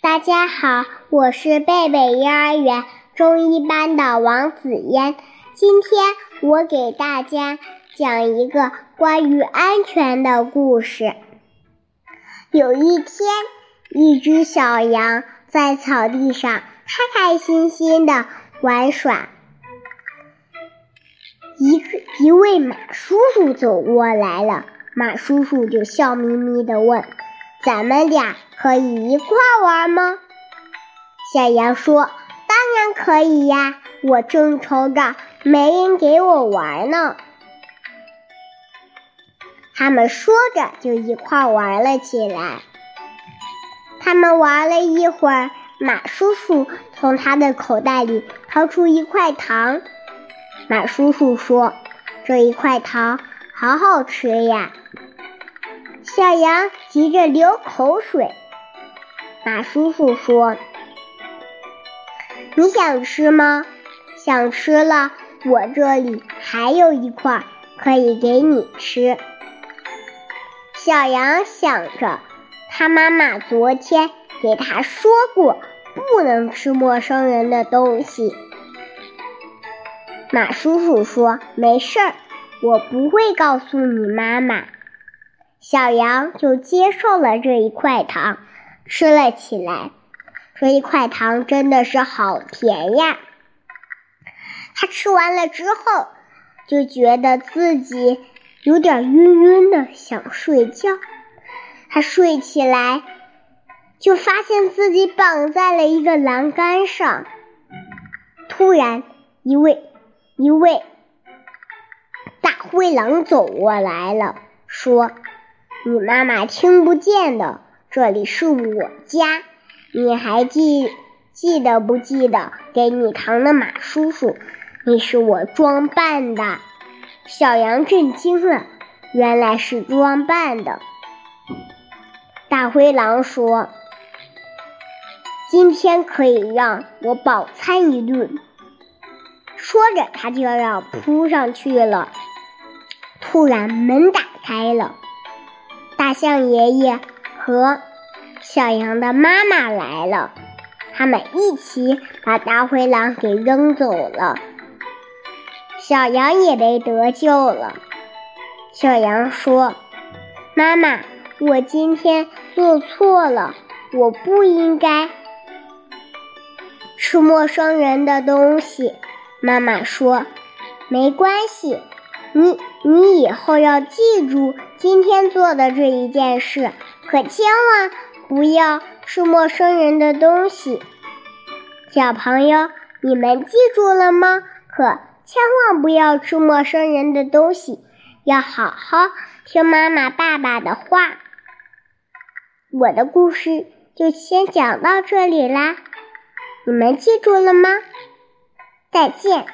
大家好，我是贝贝幼儿园中一班的王子嫣。今天我给大家讲一个关于安全的故事。有一天，一只小羊在草地上开开心心的玩耍。一个一位马叔叔走过来了，马叔叔就笑眯眯的问：“咱们俩可以一块玩吗？”小羊说：“当然可以呀，我正愁着没人给我玩呢。”他们说着就一块玩了起来。他们玩了一会儿，马叔叔从他的口袋里掏出一块糖。马叔叔说：“这一块糖好好吃呀！”小羊急着流口水。马叔叔说：“你想吃吗？想吃了，我这里还有一块可以给你吃。”小羊想着，他妈妈昨天给他说过，不能吃陌生人的东西。马叔叔说：“没事儿，我不会告诉你妈妈。”小羊就接受了这一块糖，吃了起来。这一块糖真的是好甜呀！他吃完了之后，就觉得自己有点晕晕的，想睡觉。他睡起来，就发现自己绑在了一个栏杆上。突然，一位。一位大灰狼走过来了，说：“你妈妈听不见的，这里是我家，你还记记得不记得给你糖的马叔叔？你是我装扮的。”小羊震惊了，原来是装扮的。大灰狼说：“今天可以让我饱餐一顿。”说着，他就要扑上去了。突然，门打开了，大象爷爷和小羊的妈妈来了，他们一起把大灰狼给扔走了，小羊也被得救了。小羊说：“妈妈，我今天做错了，我不应该吃陌生人的东西。”妈妈说：“没关系，你你以后要记住今天做的这一件事，可千万不要吃陌生人的东西。小朋友，你们记住了吗？可千万不要吃陌生人的东西，要好好听妈妈、爸爸的话。”我的故事就先讲到这里啦，你们记住了吗？再见。